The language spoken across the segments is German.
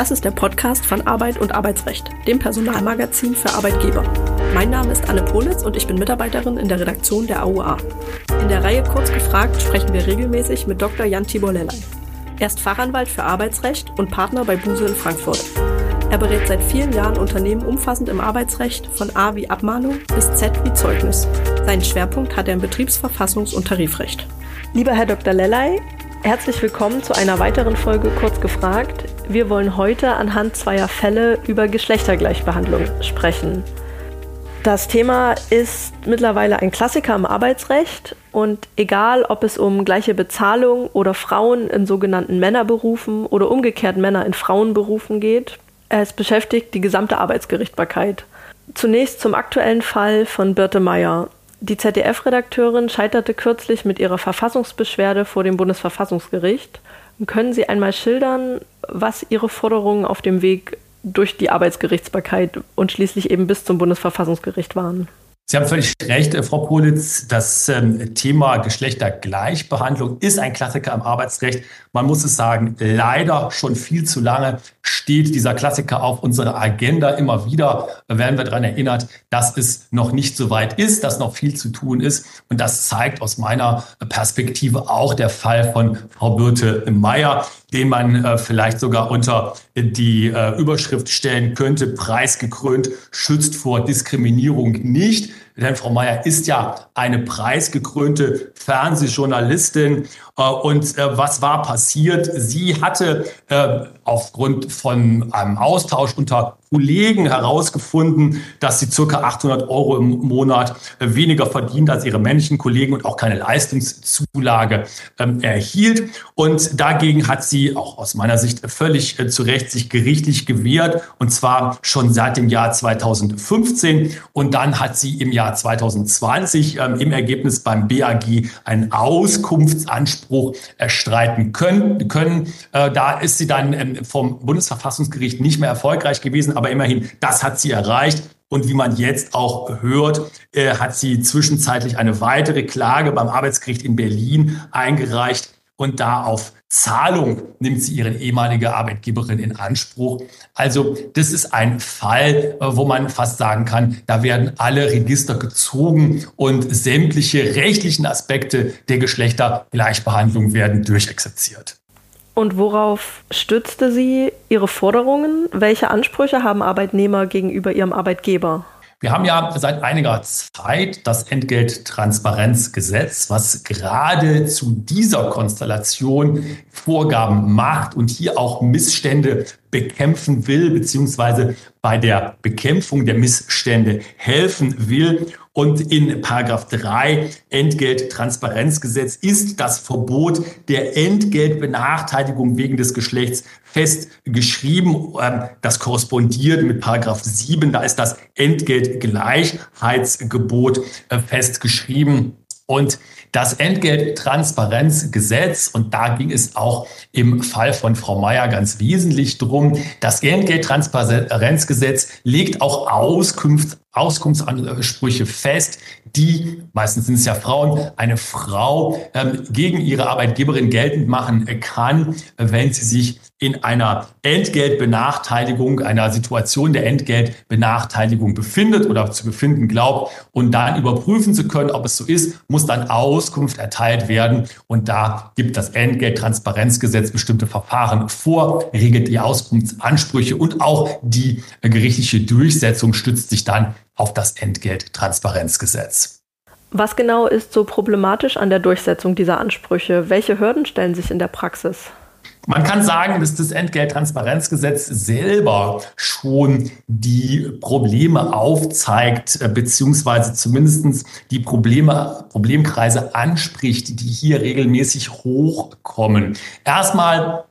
Das ist der Podcast von Arbeit und Arbeitsrecht, dem Personalmagazin für Arbeitgeber. Mein Name ist Anne Politz und ich bin Mitarbeiterin in der Redaktion der AUA. In der Reihe Kurz gefragt sprechen wir regelmäßig mit Dr. Jan Tibor Lellay. Er ist Fachanwalt für Arbeitsrecht und Partner bei Buse in Frankfurt. Er berät seit vielen Jahren Unternehmen umfassend im Arbeitsrecht, von A wie Abmahnung bis Z wie Zeugnis. Seinen Schwerpunkt hat er im Betriebsverfassungs- und Tarifrecht. Lieber Herr Dr. Lellay, herzlich willkommen zu einer weiteren Folge Kurz gefragt. Wir wollen heute anhand zweier Fälle über Geschlechtergleichbehandlung sprechen. Das Thema ist mittlerweile ein Klassiker im Arbeitsrecht und egal, ob es um gleiche Bezahlung oder Frauen in sogenannten Männerberufen oder umgekehrt Männer in Frauenberufen geht, es beschäftigt die gesamte Arbeitsgerichtbarkeit. Zunächst zum aktuellen Fall von Birte Meyer. Die ZDF-Redakteurin scheiterte kürzlich mit ihrer Verfassungsbeschwerde vor dem Bundesverfassungsgericht. Können Sie einmal schildern, was Ihre Forderungen auf dem Weg durch die Arbeitsgerichtsbarkeit und schließlich eben bis zum Bundesverfassungsgericht waren? Sie haben völlig recht, Frau Politz. Das ähm, Thema Geschlechtergleichbehandlung ist ein Klassiker im Arbeitsrecht. Man muss es sagen, leider schon viel zu lange steht dieser Klassiker auf unserer Agenda. Immer wieder werden wir daran erinnert, dass es noch nicht so weit ist, dass noch viel zu tun ist. Und das zeigt aus meiner Perspektive auch der Fall von Frau Birte Meyer, den man äh, vielleicht sogar unter die äh, Überschrift stellen könnte, preisgekrönt, schützt vor Diskriminierung nicht. Denn Frau Mayer ist ja eine preisgekrönte Fernsehjournalistin. Äh, und äh, was war passiert? Sie hatte äh, aufgrund von einem Austausch unter Kollegen herausgefunden, dass sie circa 800 Euro im Monat weniger verdient als ihre männlichen Kollegen und auch keine Leistungszulage ähm, erhielt. Und dagegen hat sie auch aus meiner Sicht völlig äh, zu Recht sich gerichtlich gewehrt und zwar schon seit dem Jahr 2015. Und dann hat sie im Jahr 2020 ähm, im Ergebnis beim BAG einen Auskunftsanspruch erstreiten können. können. Äh, da ist sie dann ähm, vom Bundesverfassungsgericht nicht mehr erfolgreich gewesen aber immerhin, das hat sie erreicht. Und wie man jetzt auch hört, äh, hat sie zwischenzeitlich eine weitere Klage beim Arbeitsgericht in Berlin eingereicht. Und da auf Zahlung nimmt sie ihre ehemalige Arbeitgeberin in Anspruch. Also das ist ein Fall, äh, wo man fast sagen kann, da werden alle Register gezogen und sämtliche rechtlichen Aspekte der Geschlechtergleichbehandlung werden durchexerziert. Und worauf stützte sie ihre Forderungen? Welche Ansprüche haben Arbeitnehmer gegenüber ihrem Arbeitgeber? Wir haben ja seit einiger Zeit das Entgelttransparenzgesetz, was gerade zu dieser Konstellation Vorgaben macht und hier auch Missstände bekämpfen will, beziehungsweise bei der Bekämpfung der Missstände helfen will. Und in Paragraph 3 Entgelttransparenzgesetz ist das Verbot der Entgeltbenachteiligung wegen des Geschlechts festgeschrieben. Ähm, das korrespondiert mit Paragraph 7. Da ist das Entgeltgleichheitsgebot äh, festgeschrieben. Und das Entgelttransparenzgesetz, und da ging es auch im Fall von Frau Mayer ganz wesentlich drum, das Entgelttransparenzgesetz legt auch Auskunft, Auskunftsansprüche fest, die, meistens sind es ja Frauen, eine Frau ähm, gegen ihre Arbeitgeberin geltend machen kann, wenn sie sich in einer Entgeltbenachteiligung, einer Situation der Entgeltbenachteiligung befindet oder zu befinden glaubt und dann überprüfen zu können, ob es so ist, muss dann Auskunft erteilt werden. Und da gibt das Entgelttransparenzgesetz bestimmte Verfahren vor, regelt die Auskunftsansprüche und auch die gerichtliche Durchsetzung stützt sich dann auf das Entgelttransparenzgesetz. Was genau ist so problematisch an der Durchsetzung dieser Ansprüche? Welche Hürden stellen sich in der Praxis? Man kann sagen, dass das Entgelttransparenzgesetz selber schon die Probleme aufzeigt, äh, beziehungsweise zumindest die Probleme, Problemkreise anspricht, die hier regelmäßig hochkommen. Erstmal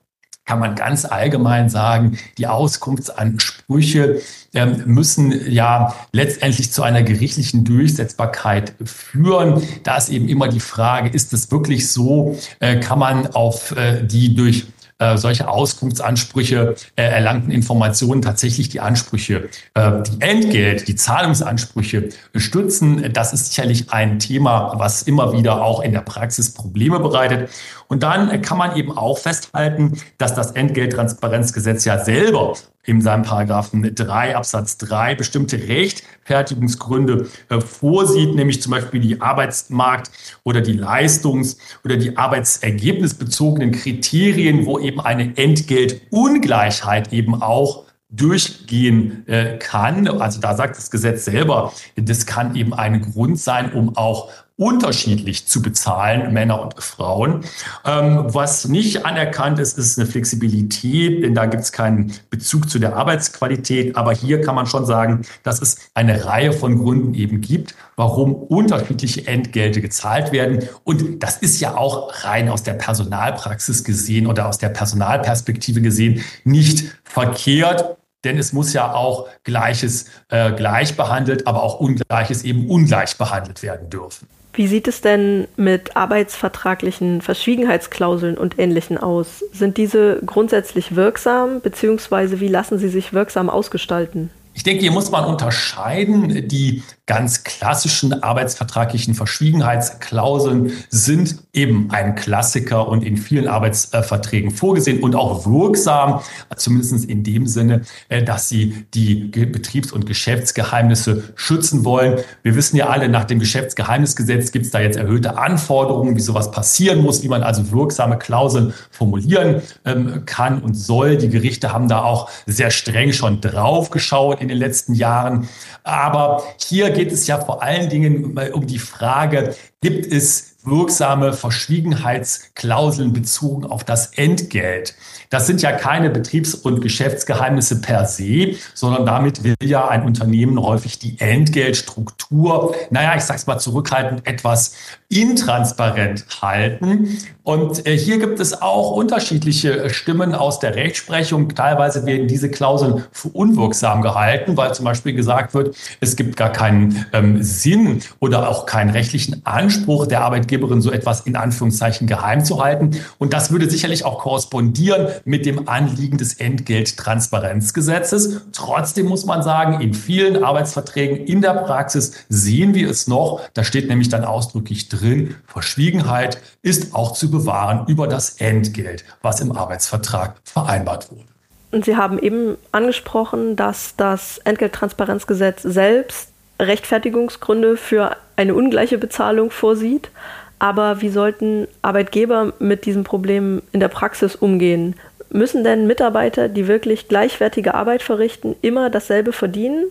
kann man ganz allgemein sagen, die Auskunftsansprüche ähm, müssen ja letztendlich zu einer gerichtlichen Durchsetzbarkeit führen. Da ist eben immer die Frage, ist es wirklich so, äh, kann man auf äh, die durch äh, solche Auskunftsansprüche äh, erlangten Informationen tatsächlich die Ansprüche, äh, die Entgelt, die Zahlungsansprüche stützen. Das ist sicherlich ein Thema, was immer wieder auch in der Praxis Probleme bereitet. Und dann kann man eben auch festhalten, dass das Entgelttransparenzgesetz ja selber in seinem Paragraphen 3 Absatz 3 bestimmte Rechtfertigungsgründe äh, vorsieht, nämlich zum Beispiel die Arbeitsmarkt- oder die Leistungs- oder die arbeitsergebnisbezogenen Kriterien, wo eben eine Entgeltungleichheit eben auch durchgehen äh, kann. Also da sagt das Gesetz selber, das kann eben ein Grund sein, um auch unterschiedlich zu bezahlen, Männer und Frauen. Ähm, was nicht anerkannt ist, ist eine Flexibilität, denn da gibt es keinen Bezug zu der Arbeitsqualität. Aber hier kann man schon sagen, dass es eine Reihe von Gründen eben gibt, warum unterschiedliche Entgelte gezahlt werden. Und das ist ja auch rein aus der Personalpraxis gesehen oder aus der Personalperspektive gesehen nicht verkehrt. Denn es muss ja auch Gleiches äh, gleich behandelt, aber auch Ungleiches eben ungleich behandelt werden dürfen. Wie sieht es denn mit arbeitsvertraglichen Verschwiegenheitsklauseln und Ähnlichen aus? Sind diese grundsätzlich wirksam, beziehungsweise wie lassen sie sich wirksam ausgestalten? Ich denke, hier muss man unterscheiden. Die ganz klassischen arbeitsvertraglichen Verschwiegenheitsklauseln sind eben ein Klassiker und in vielen Arbeitsverträgen vorgesehen und auch wirksam, zumindest in dem Sinne, äh, dass sie die Betriebs- und Geschäftsgeheimnisse schützen wollen. Wir wissen ja alle, nach dem Geschäftsgeheimnisgesetz gibt es da jetzt erhöhte Anforderungen, wie sowas passieren muss, wie man also wirksame Klauseln formulieren ähm, kann und soll. Die Gerichte haben da auch sehr streng schon drauf geschaut in den letzten Jahren. Aber hier geht es ja vor allen Dingen um die Frage, gibt es wirksame Verschwiegenheitsklauseln bezogen auf das Entgelt? Das sind ja keine Betriebs- und Geschäftsgeheimnisse per se, sondern damit will ja ein Unternehmen häufig die Entgeltstruktur, naja, ich sag's mal zurückhaltend, etwas intransparent halten. Und äh, hier gibt es auch unterschiedliche Stimmen aus der Rechtsprechung. Teilweise werden diese Klauseln für unwirksam gehalten, weil zum Beispiel gesagt wird, es gibt gar keinen ähm, Sinn oder auch keinen rechtlichen Anspruch der Arbeitgeberin, so etwas in Anführungszeichen geheim zu halten. Und das würde sicherlich auch korrespondieren mit dem Anliegen des Entgelttransparenzgesetzes. Trotzdem muss man sagen, in vielen Arbeitsverträgen in der Praxis sehen wir es noch. Da steht nämlich dann ausdrücklich drin, drin, Verschwiegenheit ist auch zu bewahren über das Entgelt, was im Arbeitsvertrag vereinbart wurde. Und Sie haben eben angesprochen, dass das Entgelttransparenzgesetz selbst Rechtfertigungsgründe für eine ungleiche Bezahlung vorsieht. Aber wie sollten Arbeitgeber mit diesem Problem in der Praxis umgehen? Müssen denn Mitarbeiter, die wirklich gleichwertige Arbeit verrichten, immer dasselbe verdienen?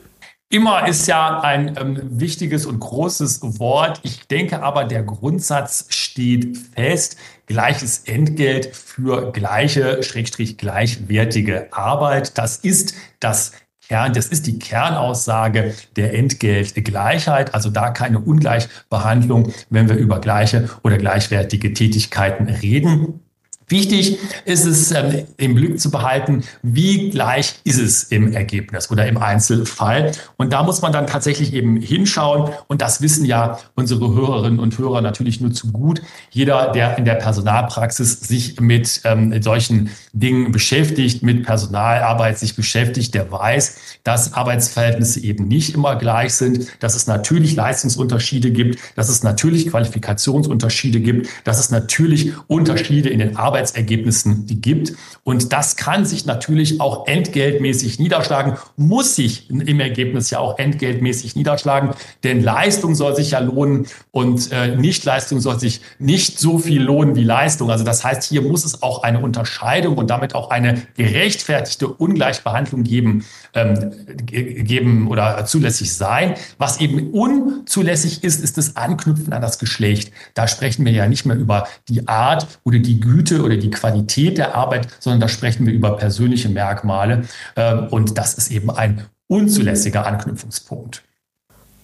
Immer ist ja ein ähm, wichtiges und großes Wort. Ich denke aber, der Grundsatz steht fest. Gleiches Entgelt für gleiche, schrägstrich gleichwertige Arbeit. Das ist das Kern, das ist die Kernaussage der Entgeltgleichheit, also da keine Ungleichbehandlung, wenn wir über gleiche oder gleichwertige Tätigkeiten reden. Wichtig ist es ähm, im Blick zu behalten, wie gleich ist es im Ergebnis oder im Einzelfall. Und da muss man dann tatsächlich eben hinschauen. Und das wissen ja unsere Hörerinnen und Hörer natürlich nur zu gut. Jeder, der in der Personalpraxis sich mit ähm, solchen Dingen beschäftigt, mit Personalarbeit sich beschäftigt, der weiß, dass Arbeitsverhältnisse eben nicht immer gleich sind, dass es natürlich Leistungsunterschiede gibt, dass es natürlich Qualifikationsunterschiede gibt, dass es natürlich Unterschiede in den Arbeitsverhältnissen Arbeitsergebnissen gibt. Und das kann sich natürlich auch entgeltmäßig niederschlagen, muss sich im Ergebnis ja auch entgeltmäßig niederschlagen, denn Leistung soll sich ja lohnen und äh, Nichtleistung soll sich nicht so viel lohnen wie Leistung. Also das heißt, hier muss es auch eine Unterscheidung und damit auch eine gerechtfertigte Ungleichbehandlung geben, ähm, geben oder zulässig sein. Was eben unzulässig ist, ist das Anknüpfen an das Geschlecht. Da sprechen wir ja nicht mehr über die Art oder die Güte oder die Qualität der Arbeit, sondern da sprechen wir über persönliche Merkmale. Ähm, und das ist eben ein unzulässiger Anknüpfungspunkt.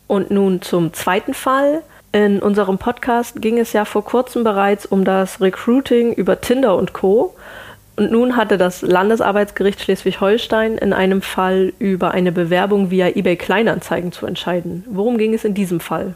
Und nun zum zweiten Fall. In unserem Podcast ging es ja vor kurzem bereits um das Recruiting über Tinder und Co. Und nun hatte das Landesarbeitsgericht Schleswig-Holstein in einem Fall über eine Bewerbung via eBay Kleinanzeigen zu entscheiden. Worum ging es in diesem Fall?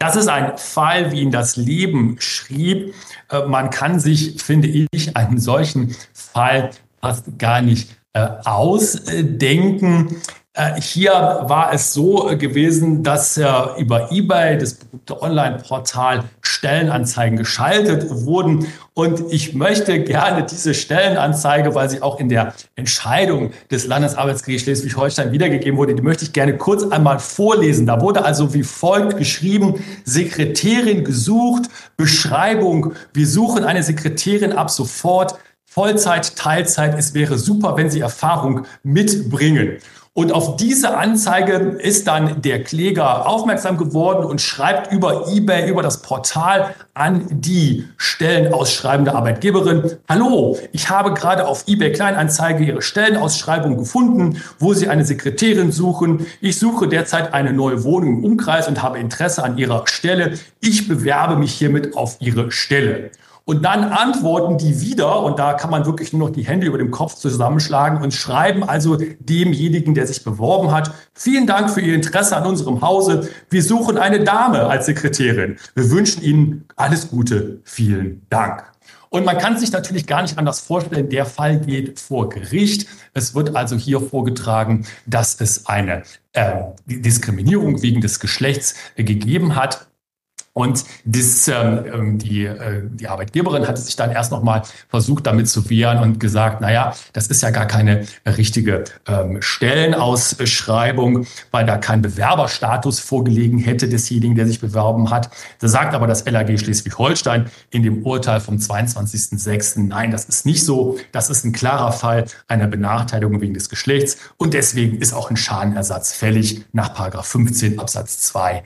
Das ist ein Fall, wie ihn das Leben schrieb. Äh, man kann sich, finde ich, einen solchen Fall fast gar nicht äh, ausdenken. Äh, hier war es so gewesen, dass äh, über eBay, das berühmte Online-Portal, Stellenanzeigen geschaltet wurden. Und ich möchte gerne diese Stellenanzeige, weil sie auch in der Entscheidung des Landesarbeitsgerichts Schleswig-Holstein wiedergegeben wurde, die möchte ich gerne kurz einmal vorlesen. Da wurde also wie folgt geschrieben, Sekretärin gesucht, Beschreibung, wir suchen eine Sekretärin ab sofort, Vollzeit, Teilzeit, es wäre super, wenn Sie Erfahrung mitbringen. Und auf diese Anzeige ist dann der Kläger aufmerksam geworden und schreibt über eBay, über das Portal an die Stellenausschreibende Arbeitgeberin. Hallo, ich habe gerade auf eBay Kleinanzeige Ihre Stellenausschreibung gefunden, wo Sie eine Sekretärin suchen. Ich suche derzeit eine neue Wohnung im Umkreis und habe Interesse an Ihrer Stelle. Ich bewerbe mich hiermit auf Ihre Stelle. Und dann antworten die wieder, und da kann man wirklich nur noch die Hände über dem Kopf zusammenschlagen und schreiben also demjenigen, der sich beworben hat, vielen Dank für Ihr Interesse an unserem Hause. Wir suchen eine Dame als Sekretärin. Wir wünschen Ihnen alles Gute. Vielen Dank. Und man kann sich natürlich gar nicht anders vorstellen, der Fall geht vor Gericht. Es wird also hier vorgetragen, dass es eine äh, Diskriminierung wegen des Geschlechts äh, gegeben hat. Und das, ähm, ähm, die, äh, die Arbeitgeberin hatte sich dann erst nochmal versucht, damit zu wehren und gesagt, naja, das ist ja gar keine richtige ähm, Stellenausschreibung, weil da kein Bewerberstatus vorgelegen hätte desjenigen, der sich beworben hat. Da sagt aber das LAG Schleswig-Holstein in dem Urteil vom 22.06. Nein, das ist nicht so. Das ist ein klarer Fall einer Benachteiligung wegen des Geschlechts. Und deswegen ist auch ein Schadenersatz fällig nach 15 Absatz 2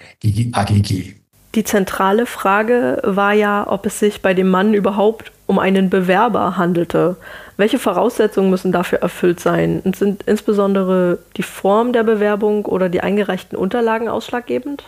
AGG. Die zentrale Frage war ja, ob es sich bei dem Mann überhaupt um einen Bewerber handelte. Welche Voraussetzungen müssen dafür erfüllt sein? Und sind insbesondere die Form der Bewerbung oder die eingereichten Unterlagen ausschlaggebend?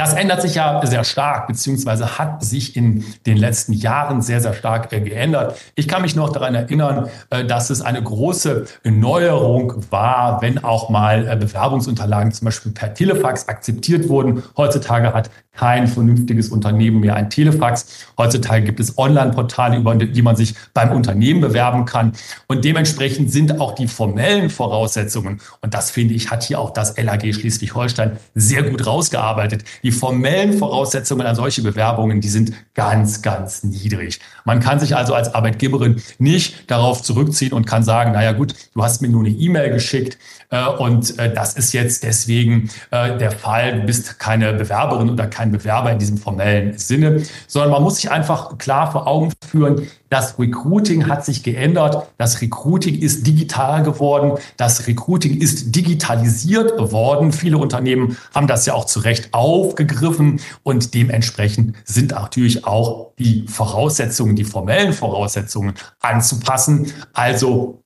Das ändert sich ja sehr stark, beziehungsweise hat sich in den letzten Jahren sehr, sehr stark äh, geändert. Ich kann mich noch daran erinnern, äh, dass es eine große Neuerung war, wenn auch mal äh, Bewerbungsunterlagen zum Beispiel per Telefax akzeptiert wurden. Heutzutage hat kein vernünftiges Unternehmen mehr ein Telefax. Heutzutage gibt es Online-Portale, über die man sich beim Unternehmen bewerben kann. Und dementsprechend sind auch die formellen Voraussetzungen, und das finde ich, hat hier auch das LAG Schleswig-Holstein sehr gut rausgearbeitet. Die formellen Voraussetzungen an solche Bewerbungen, die sind ganz, ganz niedrig. Man kann sich also als Arbeitgeberin nicht darauf zurückziehen und kann sagen, naja gut, du hast mir nur eine E-Mail geschickt äh, und äh, das ist jetzt deswegen äh, der Fall, du bist keine Bewerberin oder kein Bewerber in diesem formellen Sinne, sondern man muss sich einfach klar vor Augen führen, das Recruiting hat sich geändert, das Recruiting ist digital geworden, das Recruiting ist digitalisiert worden. Viele Unternehmen haben das ja auch zu Recht aufgegriffen und dementsprechend sind natürlich auch die Voraussetzungen, die formellen Voraussetzungen anzupassen. Also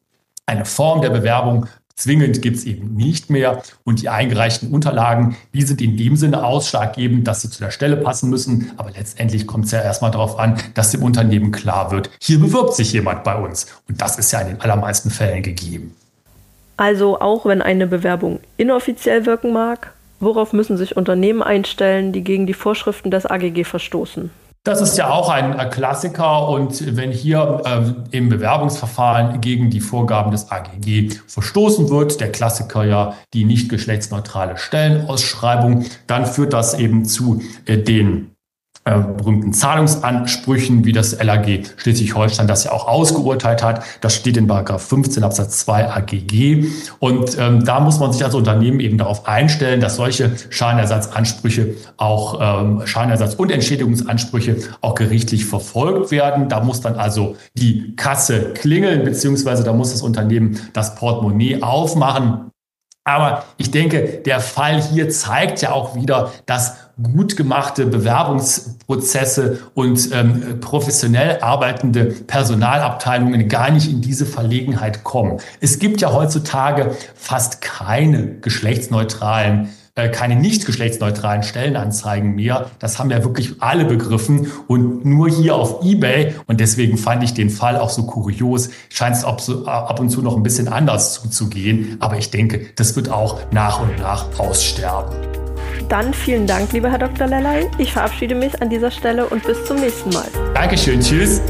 eine Form der Bewerbung Zwingend gibt es eben nicht mehr. Und die eingereichten Unterlagen, die sind in dem Sinne ausschlaggebend, dass sie zu der Stelle passen müssen. Aber letztendlich kommt es ja erstmal darauf an, dass dem Unternehmen klar wird, hier bewirbt sich jemand bei uns. Und das ist ja in den allermeisten Fällen gegeben. Also auch wenn eine Bewerbung inoffiziell wirken mag, worauf müssen sich Unternehmen einstellen, die gegen die Vorschriften des AGG verstoßen? Das ist ja auch ein Klassiker und wenn hier äh, im Bewerbungsverfahren gegen die Vorgaben des AGG verstoßen wird, der Klassiker ja die nicht geschlechtsneutrale Stellenausschreibung, dann führt das eben zu äh, den äh, berühmten Zahlungsansprüchen, wie das LAG Schleswig-Holstein das ja auch ausgeurteilt hat. Das steht in Paragraph 15 Absatz 2 AGG. Und ähm, da muss man sich als Unternehmen eben darauf einstellen, dass solche Schadenersatzansprüche auch ähm, Schadenersatz- und Entschädigungsansprüche auch gerichtlich verfolgt werden. Da muss dann also die Kasse klingeln, beziehungsweise da muss das Unternehmen das Portemonnaie aufmachen. Aber ich denke, der Fall hier zeigt ja auch wieder, dass gut gemachte Bewerbungsprozesse und ähm, professionell arbeitende Personalabteilungen gar nicht in diese Verlegenheit kommen. Es gibt ja heutzutage fast keine geschlechtsneutralen äh, keine nicht geschlechtsneutralen Stellenanzeigen mehr. Das haben ja wirklich alle begriffen und nur hier auf eBay und deswegen fand ich den Fall auch so kurios, scheint es ab und zu noch ein bisschen anders zuzugehen, aber ich denke, das wird auch nach und nach aussterben. Dann vielen Dank, lieber Herr Dr. Lellay. Ich verabschiede mich an dieser Stelle und bis zum nächsten Mal. Dankeschön, tschüss.